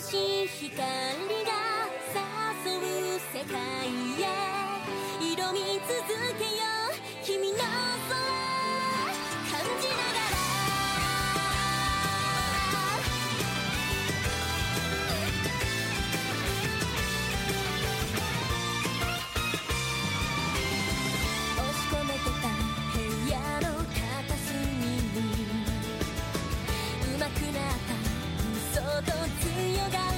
しい光が誘う世界へ色見続けよう君の空感じながらうまくなった強が